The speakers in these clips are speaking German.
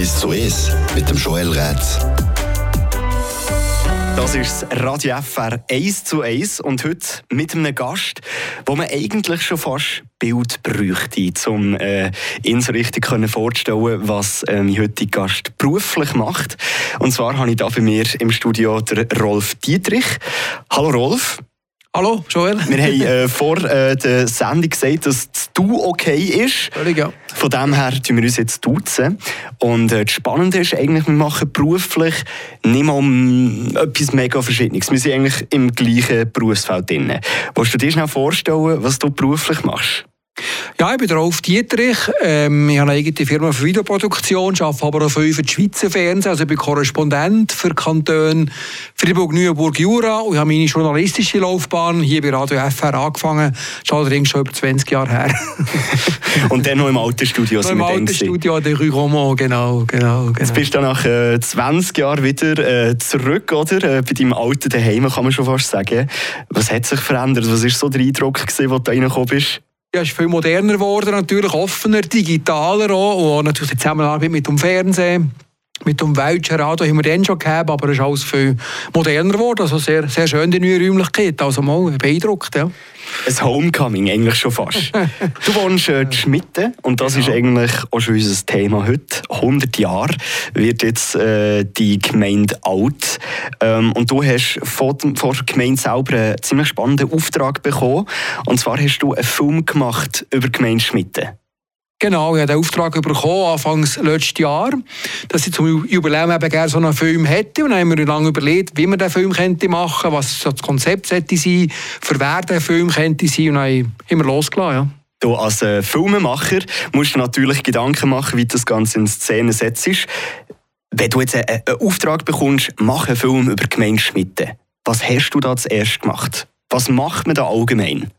1 zu 1 mit dem Joel Rätz. Das ist das Radio FR 1 zu 1 und heute mit einem Gast, wo man eigentlich schon fast Bild bräuchte, um äh, ihn so richtig können vorzustellen, was äh, mein heutiger Gast beruflich macht. Und zwar habe ich da bei mir im Studio den Rolf Dietrich. Hallo Rolf. Hallo, Joel. Wir haben äh, vor äh, der Sendung gesagt, dass das Du okay ist. Völlig, ja. Von dem her tun wir uns jetzt duzen. Und äh, das Spannende ist eigentlich, wir machen beruflich nicht mal um etwas mega Verschiedenes. Wir sind eigentlich im gleichen Berufsfeld drin. Willst du dir schnell vorstellen, was du beruflich machst? Ja, ich bin Rolf Dietrich. Ähm, ich habe eine eigene Firma für Videoproduktion, arbeite aber auch für den Schweizer Fernsehen. Also ich bin Korrespondent für Kantone Fribourg, Neuenburg, Jura. Und ich habe meine journalistische Laufbahn hier bei Radio FR angefangen. Das ist allerdings schon über 20 Jahre her. Und dann noch im alten Studio. noch im alten Studio der Rue Romand, genau, genau, genau. Jetzt bist du nach äh, 20 Jahren wieder äh, zurück, oder? Äh, bei deinem alten Daheim, kann man schon fast sagen. Was hat sich verändert? Was war so der Eindruck, gewesen, als du reingekommen bist? Ja, ist viel moderner geworden, natürlich offener, digitaler auch, und natürlich die Zusammenarbeit mit dem Fernsehen. Mit dem Welschen Radio haben wir dann schon gehabt, aber es ist alles viel moderner geworden. Also sehr, sehr schön, die neue Räumlichkeit. Also mal beeindruckt, ja. Ein Homecoming, eigentlich schon fast. du wohnst äh, in Schmitten und das genau. ist eigentlich auch schon unser Thema heute. 100 Jahre wird jetzt äh, die Gemeinde alt. Ähm, und du hast vor, vor der Gemeinde selber einen ziemlich spannenden Auftrag bekommen. Und zwar hast du einen Film gemacht über die Gemeinde Schmitten. Genau, ich habe den Auftrag bekommen, Anfangs letztes Jahr, dass ich zum Jubiläum eben gerne so einen Film hätte. Und dann haben wir lange überlegt, wie man den Film könnte machen, was das Konzept sollte sein, für wer der Film könnte sein. Und dann haben wir losgelassen, ja. Du als äh, Filmemacher musst du natürlich Gedanken machen, wie das Ganze in Szene setzt. Wenn du jetzt einen, einen Auftrag bekommst, mach einen Film über Gemeinschmitten. Was hast du da zuerst gemacht? Was macht man da allgemein?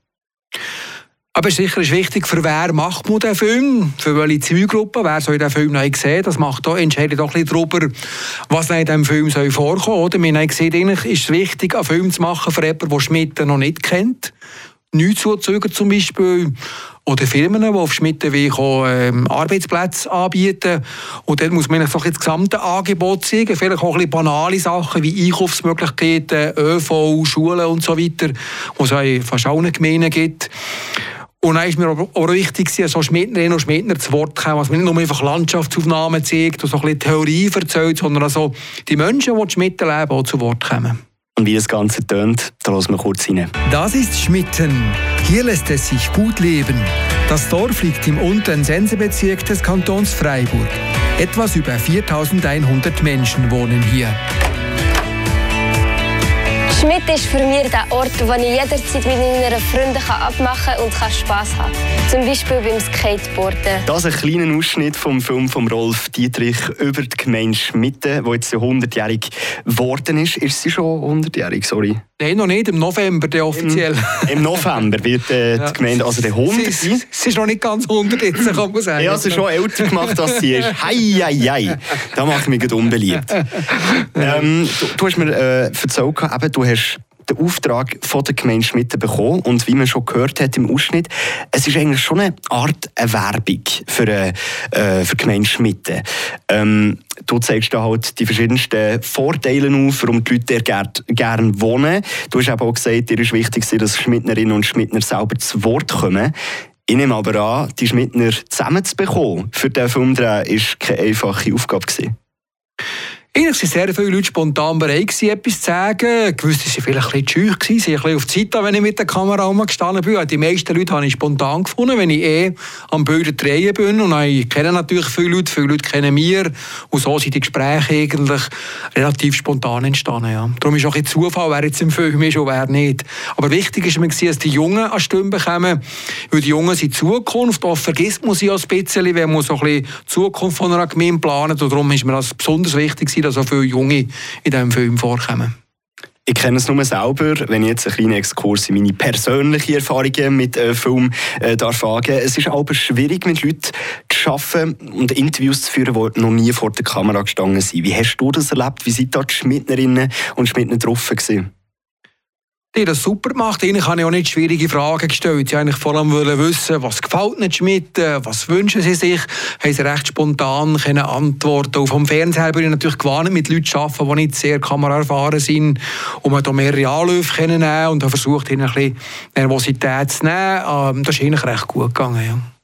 Aber sicher ist wichtig, für wer macht man den Film, für welche Zielgruppe, wer soll den Film noch sehen. Das macht da, entscheidet doch ein darüber, was in diesem Film soll vorkommen soll. Wir haben gesehen, eigentlich ist es wichtig, einen Film zu machen für jemanden, der Schmitten noch nicht kennt. Neuzuzüger zum Beispiel. Oder Firmen, die auf Schmittenweg ähm, Arbeitsplätze anbieten. Und dort muss man so das gesamte Angebot zeigen. Vielleicht auch ein bisschen banale Sachen wie Einkaufsmöglichkeiten, ÖV, Schulen und so weiter, wo es fast allen Gemeinden gibt. Und dann ist mir auch wichtig, dass so Schmidtnerinnen und Schmidtner zu Wort kommen, was man nicht nur einfach Landschaftsaufnahmen zeigt und so ein bisschen Theorie erzählt, sondern also die Menschen, die in Schmitten leben, auch zu Wort kommen. Und wie das Ganze tönt, da lassen wir kurz rein. Das ist Schmitten. Hier lässt es sich gut leben. Das Dorf liegt im unteren Sensebezirk des Kantons Freiburg. Etwas über 4100 Menschen wohnen hier. Schmidt ist für mich der Ort, wo ich jederzeit mit meinen Freunden abmachen kann und Spass haben kann. Zum Beispiel beim Skateboarden. Das ist ein kleiner Ausschnitt vom Film von Rolf Dietrich über die Gemeinde Schmitten, die jetzt 100-jährig geworden ist. Ist sie schon 100-jährig, sorry? Nein, noch nicht. Im November der offiziell. Im, Im, November wird äh, die Gemeinde, also der 100. Sie, sie, ist noch nicht ganz 100 jetzt, kann man sagen. Ja, sie ist schon älter gemacht, als sie ist. Hei, hei, hei. Da mache ich mich unbeliebt. ähm, du, du, hast mir äh, erzählt, eben, du hast den Auftrag von der Gemeinde Schmitten bekommen und wie man schon gehört hat im Ausschnitt, es ist eigentlich schon eine Art eine Werbung für, äh, für die Gemeinde Schmitten. Ähm, du zeigst da halt die verschiedensten Vorteile auf, warum die Leute gerne gern wohnen. Du hast aber auch gesagt, dir ist wichtig, dass Schmidtnerinnen und Schmidtner selber zu Wort kommen. Ich nehme aber an, die Schmidtner zusammenzubekommen für diesen Film war keine einfache Aufgabe. Gewesen. Eigentlich waren sehr viele Leute spontan bereit, etwas zu sagen. Gewisse waren vielleicht ein bisschen scheu, sie ein bisschen auf die Zeit, wenn ich mit der Kamera gestanden bin. Die meisten Leute habe ich spontan gefunden, wenn ich eh am Bilder drehen bin. Und ich kenne natürlich viele Leute, viele Leute kennen mir. Und so sind die Gespräche eigentlich relativ spontan entstanden. Ja. Darum ist auch ein Zufall, wer jetzt im Film ist und wer nicht. Aber wichtig ist mir, dass die Jungen an Stimmen bekommen. Weil die Jungen sind Zukunft. Oft vergisst man sie auch ein bisschen, wenn man so ein bisschen die Zukunft von einer Gemeinde plant. Und darum ist mir das besonders wichtig, dass so viele Junge in diesem Film vorkommen. Ich kenne es nur selber, wenn ich jetzt einen kleinen Exkurs in meine persönlichen Erfahrungen mit äh, Film äh, darf wagen. Es ist aber schwierig, mit Leuten zu arbeiten und Interviews zu führen, die noch nie vor der Kamera gestanden sind. Wie hast du das erlebt? Wie sind da die Schmidtnerinnen und Schmidtner drauf? Die das super gemacht. Ihnen habe ich auch nicht schwierige Fragen gestellt. Sie eigentlich vor allem wissen, was gefällt nicht Schmidt, was wünschen sie sich. Haben sie recht spontan können antworten. Auch vom Fernseher bin ich natürlich gewarnt, mit Leuten zu arbeiten, die nicht sehr kameraerfahren sind. Man da mehrere Anläufe kennennehmen und habe versucht, ihnen ein bisschen Nervosität zu nehmen. Ähm, das ist eigentlich recht gut gegangen. Ja.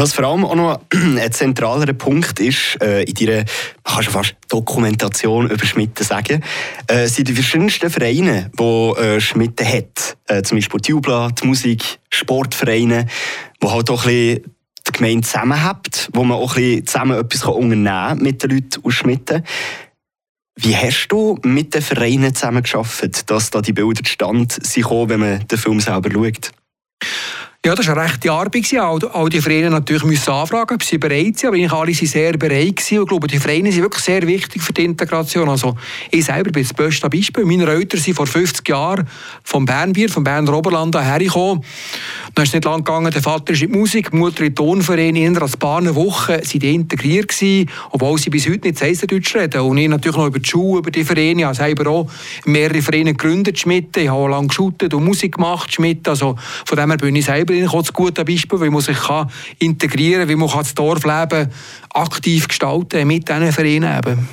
Was vor allem auch noch ein zentraler Punkt ist, äh, in deiner, man kann schon fast Dokumentation über Schmitten sagen, äh, sind die verschiedensten Vereine, die äh, Schmitten hat. Äh, zum Beispiel die Jubla, die Musik, Sportvereine, wo halt auch ein bisschen die Gemeinde zusammenhabt, wo man auch ein bisschen zusammen etwas unternehmen kann mit den Leuten aus Schmitten. Wie hast du mit den Vereinen zusammen geschafft, dass da die Bilder zustande sind, wenn man den Film selber schaut? Ja, das war eine rechte Arbeit. All, all die Vereine natürlich müssen anfragen, ob sie bereit sind. Aber eigentlich alle sind sehr bereit. Und ich glaube, die Vereine sind wirklich sehr wichtig für die Integration. Also, ich selber bin das beste Beispiel. Meine Eltern sind vor 50 Jahren vom Bernbier, vom Berner Oberland hergekommen. Dann ist es nicht lang gegangen. Der Vater ist in die Musik, die Mutter in den Tonverein. Innerhalb als paar Wochen sind die integriert gewesen, obwohl sie bis heute nicht Deutsch reden. Und ich natürlich noch über die Schule, über die Vereine. Ich habe selber auch mehrere Vereine gegründet, Schmidt. Ich habe lange geschuttet und Musik gemacht, Schmidt. Also, von dem her bin ich selber selber auch ein gutes Beispiel, wie man sich kann integrieren kann, wie man das Dorfleben aktiv gestalten kann mit diesen Vereinen. Eben.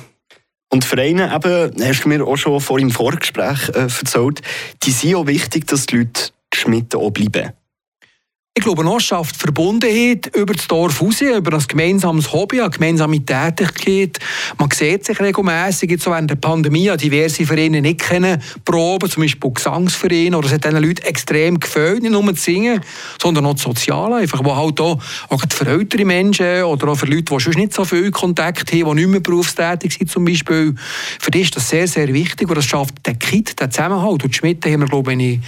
Und Vereine, eben, hast du mir auch schon vor im Vorgespräch äh, erzählt, die sind auch wichtig, dass die Leute Schmitten auch bleiben. Ich glaube, noch schafft Verbundenheit über das Dorf raus, über ein gemeinsames Hobby, eine gemeinsame Tätigkeit. Man sieht sich regelmässig, jetzt während der Pandemie, diverse Vereine nicht kennen, Proben, zum Beispiel Gesangsvereine, oder es hat diesen Leuten extrem gefällt, nicht nur zu singen, sondern auch das Soziale, einfach, wo halt auch, auch für ältere Menschen oder auch für Leute, die schon nicht so viel Kontakt haben, die nicht mehr berufstätig sind zum Beispiel, für die ist das sehr, sehr wichtig und das schafft den Kit, den Zusammenhalt. Und Schmidt haben wir, glaube ich,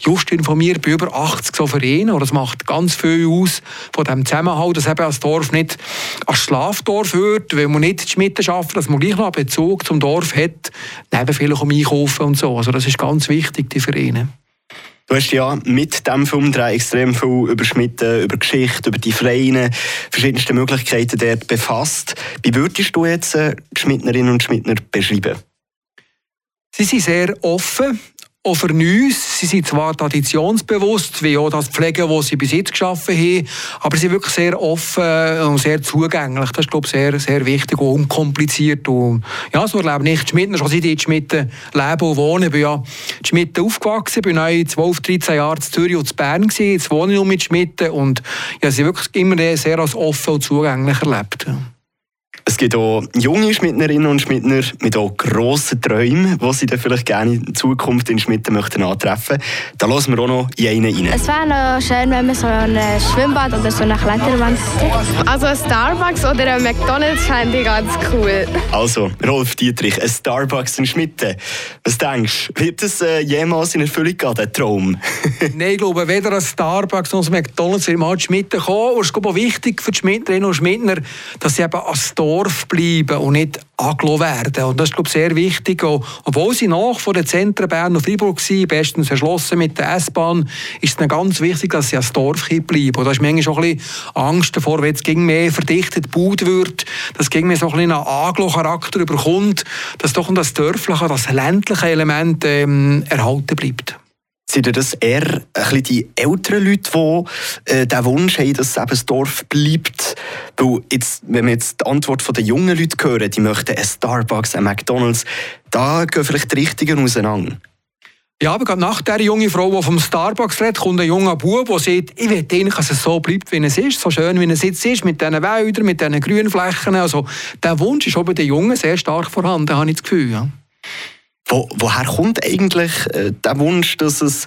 just informiert, bei über 80 so Vereinen, oder das macht macht ganz viel aus von dem Zusammenhalt, dass eben das Dorf nicht als Schlafdorf wird, weil man nicht Schmitten schafft, dass man gleich noch einen Bezug zum Dorf hat, neben vielleicht um Einkaufen und so. Also das ist ganz wichtig, die Vereine. Du hast ja mit diesem Film extrem viel über Schmitten, über Geschichte, über die Vereine, verschiedenste Möglichkeiten dort befasst. Wie würdest du jetzt äh, die Schmittnerinnen und Schmittner beschreiben? Sie sind sehr offen auch für uns. Sie sind zwar traditionsbewusst, wie auch das Pflegen, das sie bis jetzt geschaffen haben, aber sie sind wirklich sehr offen und sehr zugänglich. Das ist, glaube ich, sehr, sehr wichtig und unkompliziert. Und ja, so erlebe ich die Schmitten, schon seit ich in Schmitten lebe und wohne. Ich bin ja in Schmitten aufgewachsen, bin auch 12, 13 Jahre in Zürich und in Bern. Jetzt wohne ich noch mit Schmitten und ja, sie wirklich immer sehr als offen und zugänglich erlebt. Es gibt auch junge Schmittnerinnen und Schmittner mit auch grossen Träumen, die sie dann vielleicht gerne in Zukunft in Schmitten möchten antreffen. Da lassen wir auch noch in einen rein. Es wäre noch schön, wenn wir so ein Schwimmbad oder so eine Kletterwand hätten. Also ein Starbucks oder ein McDonalds fände ich ganz cool. Also, Rolf Dietrich, ein Starbucks in Schmitten. Was denkst du, wird es äh, jemals in Erfüllung gehen, der Traum? Nein, ich glaube, weder ein Starbucks noch ein McDonalds wird mal in Schmitten kommen. Und es ist auch wichtig für die Schmitterinnen und Schmittner, dass sie eben als Store Dorf bleiben und nicht angelassen werden. Und das ist, glaube ich, sehr wichtig. obwohl sie nach von den Zentren Bern und Freiburg waren, bestens erschlossen mit der S-Bahn, ist es ihnen ganz wichtig, dass sie als Dorf bleiben. Und da ist manchmal auch ein bisschen Angst davor, wenn es mehr verdichtet gebaut wird, dass es mehr so ein bisschen einen Anglo-Charakter überkommt, dass doch das dörfliche, das ländliche Element ähm, erhalten bleibt. Sind das eher ein die älteren Leute, die äh, den Wunsch haben, dass eben das Dorf bleibt? Weil jetzt, wenn wir jetzt die Antwort der jungen Leute hören, die möchten ein Starbucks, ein McDonalds, da gehen vielleicht die Richtigen auseinander. Ja, aber gerade nach der jungen Frau, die vom Starbucks redet, kommt ein junger Bub, der sagt, ich will eigentlich, dass es so bleibt, wie es ist, so schön, wie es jetzt ist, mit diesen Wäldern, mit diesen grünen Flächen. Also, der Wunsch ist auch bei den Jungen sehr stark vorhanden, habe ich das Gefühl. Ja. Wo, woher kommt eigentlich äh, der Wunsch, dass es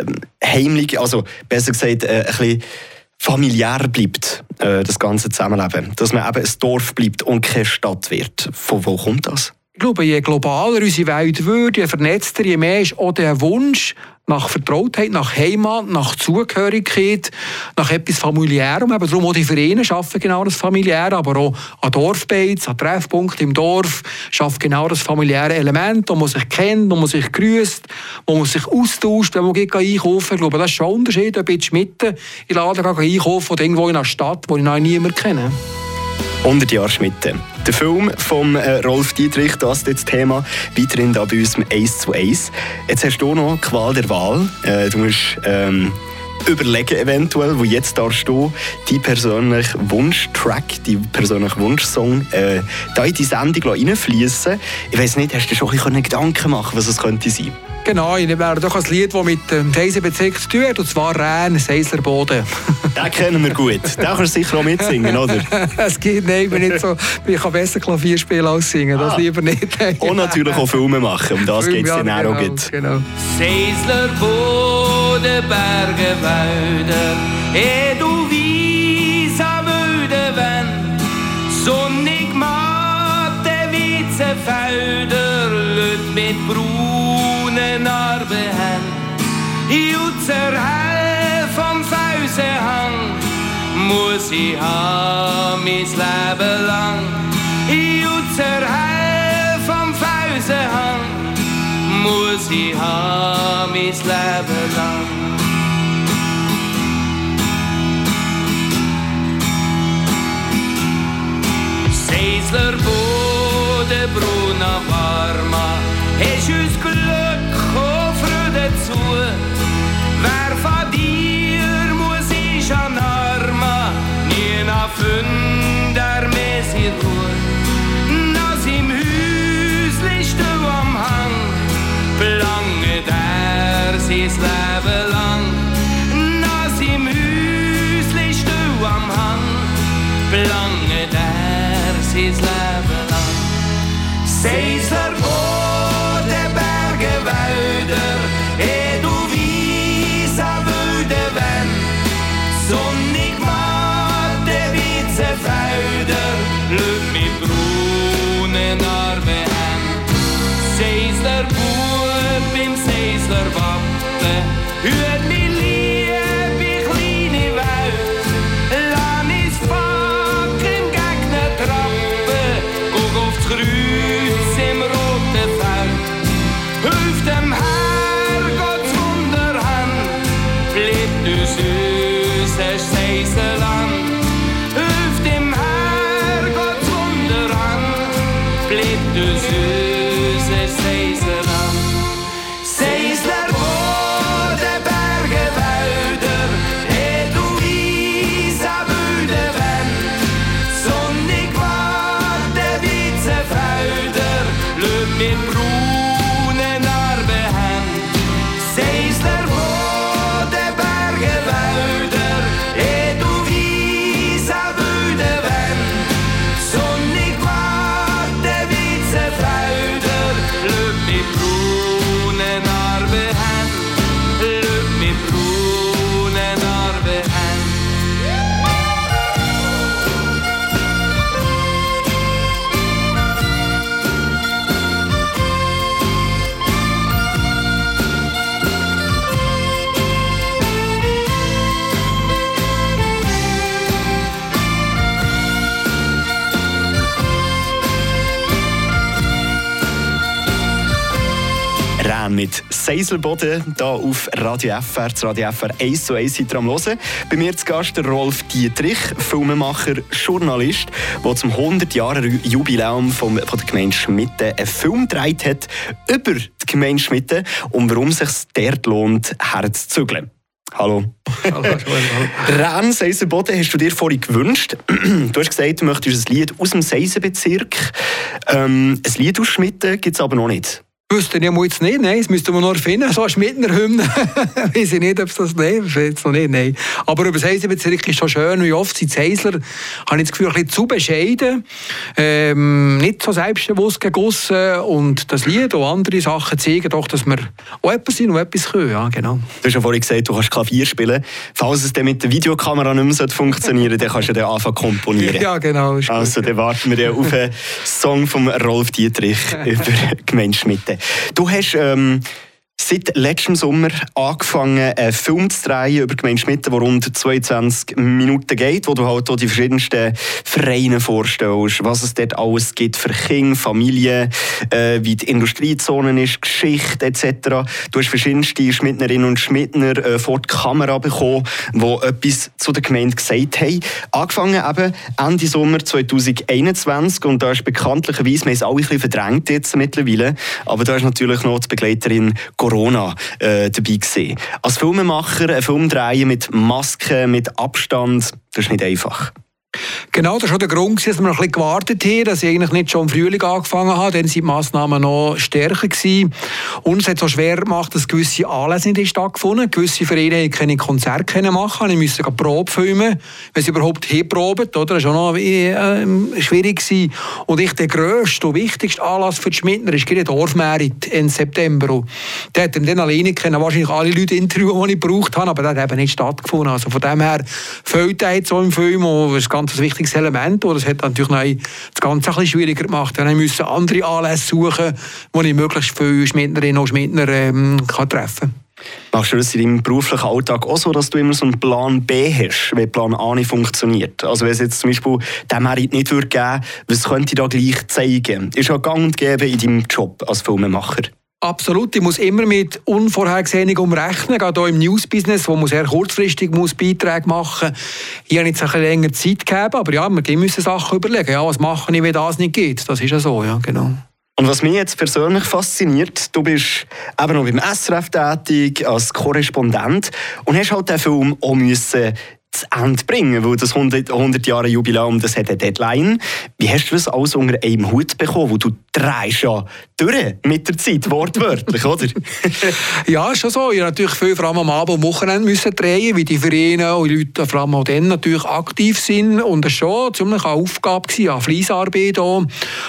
ähm, heimlich, also besser gesagt, äh, ein bisschen familiär bleibt, äh, das ganze Zusammenleben? Dass man eben ein Dorf bleibt und keine Stadt wird. Von wo kommt das? Ich glaube, je globaler unsere Welt wird, je vernetzter, je mehr ist auch der Wunsch nach Vertrautheit, nach Heimat, nach Zugehörigkeit, nach etwas Familiärem. Eben darum auch die Vereine schaffen genau das Familiäre, aber auch an Dorfbeiz, an Treffpunkten im Dorf schafft genau das familiäre Element, wo man sich kennt, wo man sich grüßt, wo man sich austauscht, wenn man geht einkaufen. Ich glaube, das ist schon ein Unterschied, ob ich mitten in Laden einkaufen oder irgendwo in einer Stadt, wo ich noch niemanden kenne. 100 Jahre Schmitte. Der Film von äh, Rolf Dietrich, das ist das Thema, weiterhin da bei uns im 1 zu 1. Jetzt hast du noch Qual der Wahl. Äh, du musst ähm, überlegen eventuell, wo jetzt da stehen, dein persönlichen Wunschtrack, dein persönlichen Wunschsong, äh, da in die Sendung reinfließen. Ich weiß nicht, hast du dir schon ein Gedanken machen, was es könnte sein? Genau, ich wäre doch ein Lied, das mit dem Seisenbezirk zu tun hat, und zwar Rhein, Seisler Boden. Den kennen wir gut. Den kannst du sicher auch mitsingen, oder? es geht, nein, ich bin nicht so, ich kann besser Klavier spielen als singen, das ah. lieber nicht. und natürlich auch Filme machen, um das geht es dann auch. Genau, genau. Seisler Boden, Berge, Wälder, eh du weiss am müde Wenn, sonnig matte, weiße Felder, Leute mit Brut Narbe hen. Jutzer hell vom Fäusehang muss ich haben mein Leben lang. Jutzer hell vom Fäusehang muss ich haben mein Leben lang. Seisler Bode, Bruna Varma, ist Seiselboden hier auf Radio FR, das Radio FR 1 zu 1 seid am Hören. Bei mir zu Gast der Rolf Dietrich, Filmemacher, Journalist, der zum 100-Jahre-Jubiläum von der Gemeinde Schmitten einen Film gedreht hat über die Gemeinde Schmitten und warum es sich dort lohnt, herzuzügeln. Hallo. Hallo, hallo. Ren Seisenboden hast du dir vorhin gewünscht. Du hast gesagt, du möchtest ein Lied aus dem Seisenbezirk. Ähm, ein Lied aus Schmitten gibt es aber noch nicht. Wüsste ich jetzt nicht, nein, das müssten wir noch erfinden, so eine Schmittner-Hymne. Weiß ich nicht, ob es das nicht jetzt noch nicht, nein. Aber über das Heisenbezirk ist schon schön, wie oft sind die Heisler, habe ich das Gefühl, ein bisschen zu bescheiden, ähm, nicht so selbstbewusst gegossen und das Lied und andere Sachen zeigen doch, dass wir auch etwas sind und etwas können, ja, genau. Du hast ja vorhin gesagt, du kannst Klavier spielen. Falls es dann mit der Videokamera nicht mehr funktionieren dann kannst du dann anfangen komponieren. Ja, genau. Also, dann warten wir auf einen Song von Rolf Dietrich über Gemeinde Schmitte. Du hast ähm, seit letztem Sommer angefangen, einen Film zu drehen über Gemeinde Schmitten, der rund 22 Minuten geht, wo du halt auch die verschiedensten Vereine vorstellst, was es dort alles gibt für Kinder, Familien, äh, wie die Industriezone ist, Geschichte etc. Du hast verschiedenste Schmittnerinnen und Schmittner äh, vor die Kamera bekommen, die etwas zu der Gemeinde gesagt haben. Angefangen eben Ende Sommer 2021 und da ist bekanntlicherweise, wir haben es alle ein bisschen verdrängt jetzt mittlerweile, aber da ist natürlich noch die Begleiterin Corona äh, dabei gewesen. Als Filmemacher einen Film drehen mit Masken, mit Abstand, das ist nicht einfach. Genau, das war schon der Grund, dass wir noch ein bisschen gewartet haben, dass ich eigentlich nicht schon im Frühling angefangen habe. Dann waren die Massnahmen noch stärker. Gewesen. Und es hat so schwer gemacht, dass gewisse Anlässe nicht stattgefunden Gewisse Vereine konnten keine Konzerte machen. Ich musste Probe filmen, wenn sie überhaupt hinproben. Oder? Das war auch noch äh, schwierig. Gewesen. Und ich, der grösste und wichtigste Anlass für die Schmidtner ist der Dorfmerit im September. Der hat dann alleine können wahrscheinlich alle Leute interviewen, die ich gebraucht habe, aber das hat eben nicht stattgefunden. Also von dem her fehlt so im Film, das ist ganz wichtiges wichtiges Element. Und das hat natürlich das Ganze ein bisschen schwieriger gemacht. Dann musste andere Anlässe suchen, wo ich möglichst viele Schmidnerinnen und Schmidner ähm, kann treffen kann. Machst du das in deinem beruflichen Alltag auch so, dass du immer so einen Plan B hast, wenn Plan A nicht funktioniert? Also wenn es jetzt zum Beispiel den Merit nicht würde geben, was könnte ich da gleich zeigen? Ist ja gang und gäbe in deinem Job als Filmemacher. Absolut, ich muss immer mit Unvorhergesehenem umrechnen, gerade auch im Newsbusiness, wo man sehr kurzfristig muss Beiträge machen muss. Hier habe ich jetzt länger Zeit gegeben, aber ja, wir müssen Sachen überlegen. Ja, was mache ich, wenn das nicht geht? Das ist ja so, ja, genau. Und was mich jetzt persönlich fasziniert, du bist eben noch beim SRF tätig, als Korrespondent und hast halt den Film auch müssen zu Ende bringen, weil das 100, 100 Jahre Jubiläum, das hat eine Deadline. Wie hast du das alles unter einem Hut bekommen, wo du drehst ja durch mit der Zeit, wortwörtlich, oder? ja, schon so. Ich natürlich viel vor allem am Abend und Wochenende müssen drehen, wie die Vereine und die Leute vor allem auch dann natürlich aktiv sind und das war schon ziemlich eine Aufgabe gewesen, eine Fleissarbeit auch.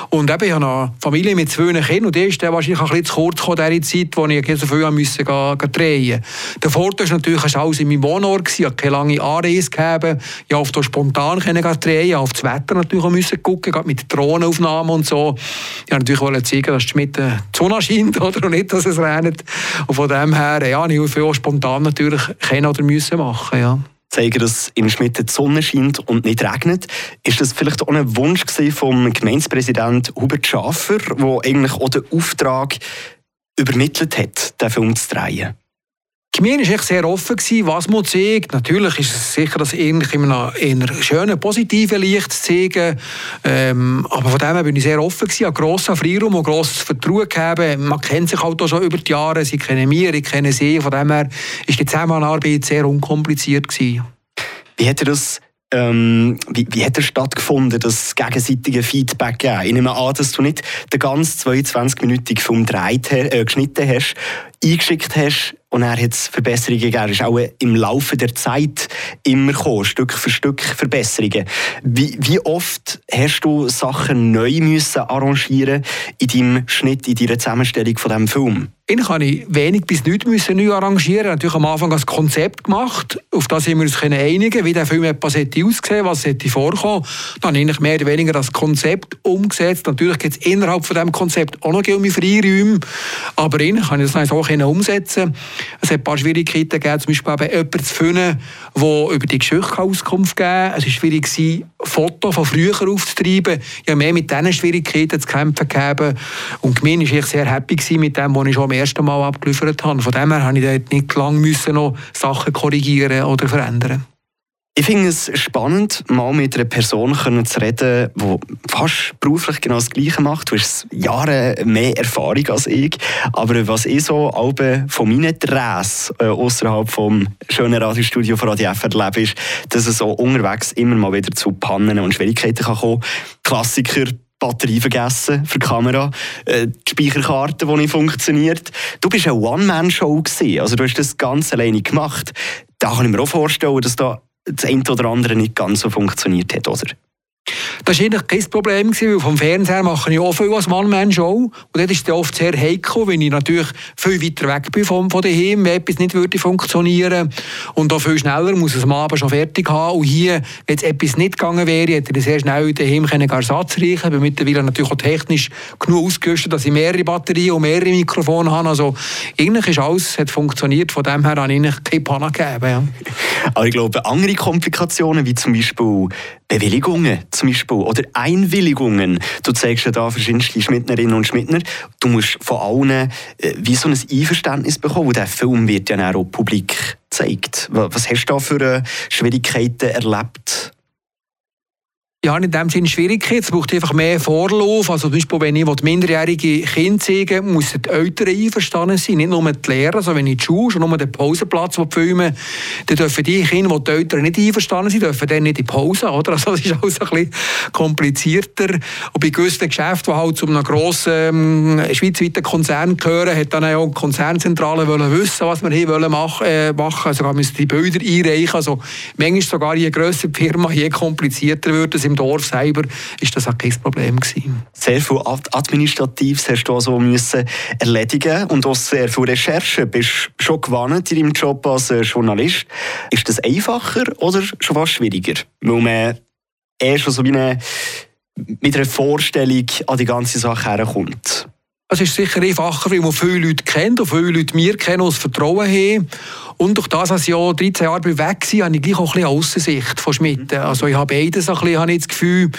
Und eben, ich habe eine Familie mit zwei Kindern und die ist dann wahrscheinlich ein bisschen zu kurz gekommen, Zeit, wo ich so viel musste drehen. Der Vorteil war natürlich, dass alles in meinem Wohnort, hatte keine lange Anreise gehabt, ich durfte spontan drehen, auf das Wetter natürlich auch müssen gucken, mit Drohnenaufnahmen und so. Ich natürlich wollte zeigen, dass die Schmiede die Sonne scheint oder? und nicht, dass es regnet. Und von dem her, ja, ich viel spontan natürlich können oder müssen machen, ja zeigen, dass in Schmitten die Sonne scheint und nicht regnet. Ist das vielleicht auch ein Wunsch vom Gemeindepräsident Hubert Schaffer, der eigentlich auch den Auftrag übermittelt hat, den Film zu drehen? Die Gemeinde war sehr offen, was man zeigt. Natürlich ist es sicher, das ähnlich in einem schönen, positiven Licht zu zeigen. Ähm, aber von dem her bin ich sehr offen, gewesen, grosser Freiraum und grosses Vertrauen gegeben. Man kennt sich halt auch schon über die Jahre, sie kennen mich, ich kenne sie. Von dem her ist die Zusammenarbeit sehr unkompliziert. Gewesen. Wie hat das ähm, wie, wie hat er stattgefunden, das gegenseitige Feedback gegeben? Ich nehme an, dass du nicht den ganzen 22-minütigen Film äh, geschnitten hast, eingeschickt hast und er hat Verbesserungen gegeben. Ist auch im Laufe der Zeit immer gekommen, Stück für Stück Verbesserungen. Wie, wie oft hast du Sachen neu müssen arrangieren in deinem Schnitt, in deiner Zusammenstellung von diesem Film? Eigentlich habe ich wenig bis nichts müssen neu arrangieren. Natürlich am Anfang das Konzept gemacht, auf das wir uns einigen wie der Film etwas hätte aussehen, was hätte vorkommen. Dann habe ich mehr oder weniger das Konzept umgesetzt. Natürlich gibt es innerhalb von diesem Konzept auch noch um Freiräume, aber ich ich das auch umsetzen. Es hat ein paar Schwierigkeiten gegeben, zum Beispiel bei jemanden zu finden, der über die Geschichte Auskunft geben kann. Es war schwierig, Fotos von früher aufzutreiben. Ich habe mehr mit diesen Schwierigkeiten zu kämpfen gehabt. Und die war sehr happy mit dem, was ich schon am ersten Mal abgeliefert habe. Von dem her musste ich dort nicht lange noch Sachen korrigieren oder verändern. Ich finde es spannend, mal mit einer Person zu reden, die fast beruflich genau das Gleiche macht. Du hast Jahre mehr Erfahrung als ich. Aber was ich so von meinen Drehs äh, außerhalb vom schönen Radiostudio von Radio F erlebe, ist, dass es so unterwegs immer mal wieder zu Pannen und Schwierigkeiten kann kommen Klassiker, Batterie vergessen für die Kamera, äh, die Speicherkarte, die nicht funktioniert. Du bist eine One-Man-Show also du hast das ganz alleine gemacht. Da kann ich mir auch vorstellen, dass da das eine oder andere nicht ganz so funktioniert hat, oder? Das war eigentlich kein Problem, weil vom Fernseher mache ich auch viel als Mann-Man-Show. Und das ist oft sehr heikel, wenn ich natürlich viel weiter weg bin von, von daheim, wenn etwas nicht würde funktionieren Und auch viel schneller muss es am Abend schon fertig haben. Und hier, wenn etwas nicht gegangen wäre, hätte ich sehr schnell daheim Ersatz reichen können. Ich bin mittlerweile natürlich auch technisch genug ausgerüstet, dass ich mehrere Batterien und mehrere Mikrofone habe. Also eigentlich ist alles hat funktioniert. Von dem her habe ich keine Panne gegeben. Ja. Aber ich glaube, andere Komplikationen, wie zum Beispiel Bewilligungen zum Beispiel, oder Einwilligungen. Du zeigst ja da verschiedenste Schmittnerinnen und Schmittner. Du musst von allen äh, wie so ein Einverständnis bekommen. Und der Film wird ja auch publik gezeigt. Was hast du da für äh, Schwierigkeiten erlebt? Ja, in dem Sinne Schwierigkeit. Es braucht einfach mehr Vorlauf. Also zum Beispiel, wenn ich minderjährige Kinder zeige, müssen die Eltern einverstanden sein. Nicht nur die Lehrer, also wenn ich die Schule, sondern nur den Pausenplatz filmen, dann dürfen die Kinder, die die Eltern nicht einverstanden sind, dürfen dann nicht in die Pause. Oder? Also das ist alles ein bisschen komplizierter. Und bei gewissen Geschäften, die halt zu einem grossen ähm, schweizweiten Konzern gehören, hat dann auch die Konzernzentrale wollen wissen, was wir hier wollen machen, äh, machen. Also man die Bilder einreichen. Also manchmal sogar je grösser die Firma, je komplizierter wird es im Dorf selber ist das auch kein Problem gewesen. Sehr viel Administratives hast du also müssen erledigen und auch sehr viel Recherche. Bist du schon gewandt in deinem Job als äh, Journalist. Ist das einfacher oder schon fast schwieriger? Weil man eher schon so wie eine, mit einer Vorstellung an die ganze Sache herkommt. Es ist sicher einfacher, weil man viele Leute kennt und viele Leute mir kennen und das Vertrauen haben. Und durch das, dass ich ja 13 Jahre weg war, habe ich gleich auch ein bisschen Aussicht von Schmidt. Also ich habe beides ein bisschen, habe ich das Gefühl.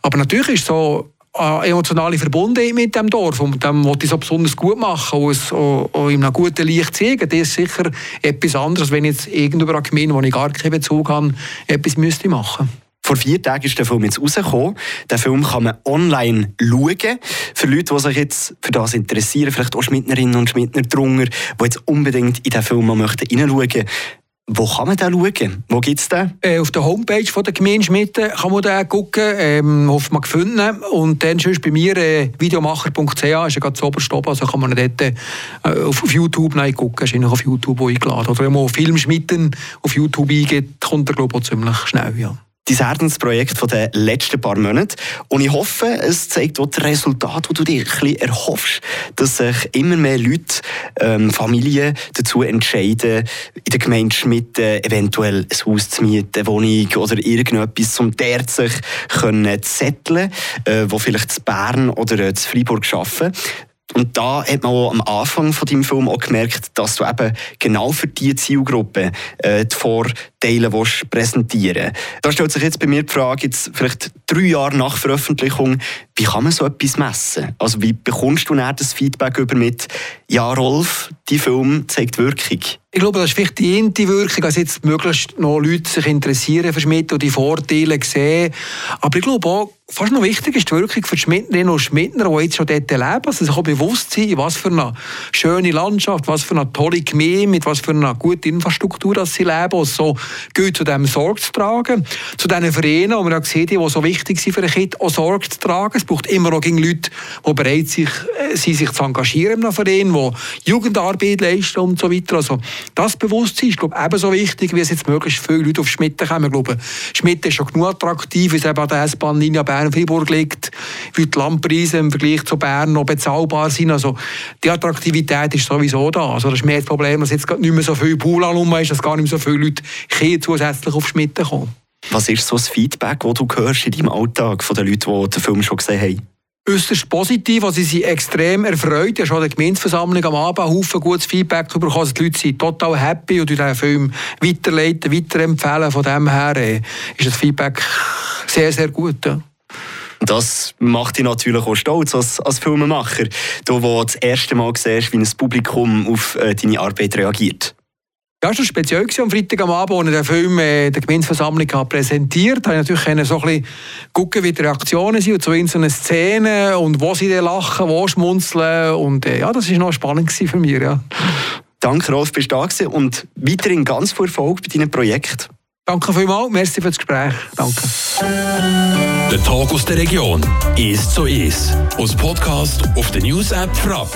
Aber natürlich ist so eine emotionale Verbundenheit mit dem Dorf und dem wollte ich so besonders gut machen und es auch, auch in einem guten Licht zeigen. Das ist sicher etwas anderes, wenn ich jetzt irgendwo eine Gemeinde, wo ich gar keinen Bezug habe, etwas müsste machen müsste. Vor vier Tagen ist der Film jetzt rausgekommen. Den Film kann man online schauen. Für Leute, die sich jetzt für das interessieren, vielleicht auch Schmidtnerinnen und Schmidtner drunter, die jetzt unbedingt in diesen Film möchten reinschauen wo kann man den schauen? Wo gibt es den? Äh, auf der Homepage von der Gemeinde Schmitten kann man den gucken. Ähm, hofft man gefunden. Und dann sonst bei mir äh, videomacher.ch ist ja gerade zu oberst oben, also kann man dort äh, auf, auf YouTube gucken. Ist auf YouTube eingeladen. Oder wenn man Film Schmitten auf YouTube eingeht, kommt er glaube ich ziemlich schnell. Ja dein Herzensprojekt von den letzten paar Monaten. Und ich hoffe, es zeigt auch das Resultat, das du dir ein bisschen erhoffst, dass sich immer mehr Leute, ähm, Familien dazu entscheiden, in der Gemeinde Schmidt äh, eventuell ein Haus zu mieten, eine Wohnung oder irgendetwas, um dort sich können zetteln, äh, wo vielleicht zu Bern oder äh, zu Freiburg arbeiten. Und da hat man auch am Anfang von deinem Film auch gemerkt, dass du eben genau für diese Zielgruppe äh, die Vorteile willst präsentieren. Da stellt sich jetzt bei mir die Frage, jetzt vielleicht drei Jahre nach Veröffentlichung, wie kann man so etwas messen? Also wie bekommst du dann das Feedback über mit, ja Rolf, die Film zeigt Wirkung? Ich glaube, das ist vielleicht die eine Wirkung, dass jetzt möglichst noch Leute sich interessieren für Schmidt und die Vorteile sehen. Aber ich glaube auch, fast noch wichtig ist die Wirkung für die Schmidtnerinnen und Schmidtner, die jetzt schon dort leben, also sich auch bewusst sind, was für eine schöne Landschaft, was für eine tolle Gemeinde, mit was für einer guten Infrastruktur dass sie leben und so gut zu dem Sorge zu tragen. Zu diesen Vereinen, die man auch sieht, die so wichtig sind für ein Kind, auch Sorge zu tragen. Es braucht immer noch Leute, die bereit sind, sich, sich zu engagieren einem Verein, die Jugendarbeit leisten und so weiter. Also das Bewusstsein ist glaube ich, ebenso wichtig, wie es jetzt möglichst viele Leute auf Schmitten kommen. Ich glaube, Schmitten ist schon genug attraktiv, wie es eben an der S-Bahn-Linie Bern-Fribourg liegt, wie die Landpreise im Vergleich zu Bern noch bezahlbar sind. Also die Attraktivität ist sowieso da. Also das ist mehr das Problem, dass jetzt nicht mehr so viel Pool ist, dass gar nicht mehr so viele Leute zusätzlich auf Schmitten kommen. Was ist so das Feedback, das du hörst in deinem Alltag von den Leuten, die den Film schon gesehen haben? äußerst positiv. Also sie sind extrem erfreut. Ich habe in der Gemeinsversammlung am Abend Haufen gutes Feedback bekommen. Also die Leute sind total happy und den Film weiterleiten, weiterempfehlen. Von dem her äh, ist das Feedback sehr, sehr gut. Ja. Das macht dich natürlich auch stolz als, als Filmemacher. Du, wo das erste Mal siehst, wie ein Publikum auf äh, deine Arbeit reagiert. Ja, es war speziell am Freitag am Abend, als ich den Film äh, der Gemeindeversammlung präsentiert habe. Ich natürlich so ein bisschen gucken, wie die Reaktionen sind und so in so eine Szene und wo sie dann lachen, wo schmunzeln. Und äh, ja, das war noch spannend für mich. Ja. Danke, Rolf, bist du da gewesen und weiterhin ganz viel Erfolg bei deinem Projekt. Danke vielmals, merci für das Gespräch. Danke. Der Tag aus der Region ist so ist. Aus Podcast auf der News App Frapp.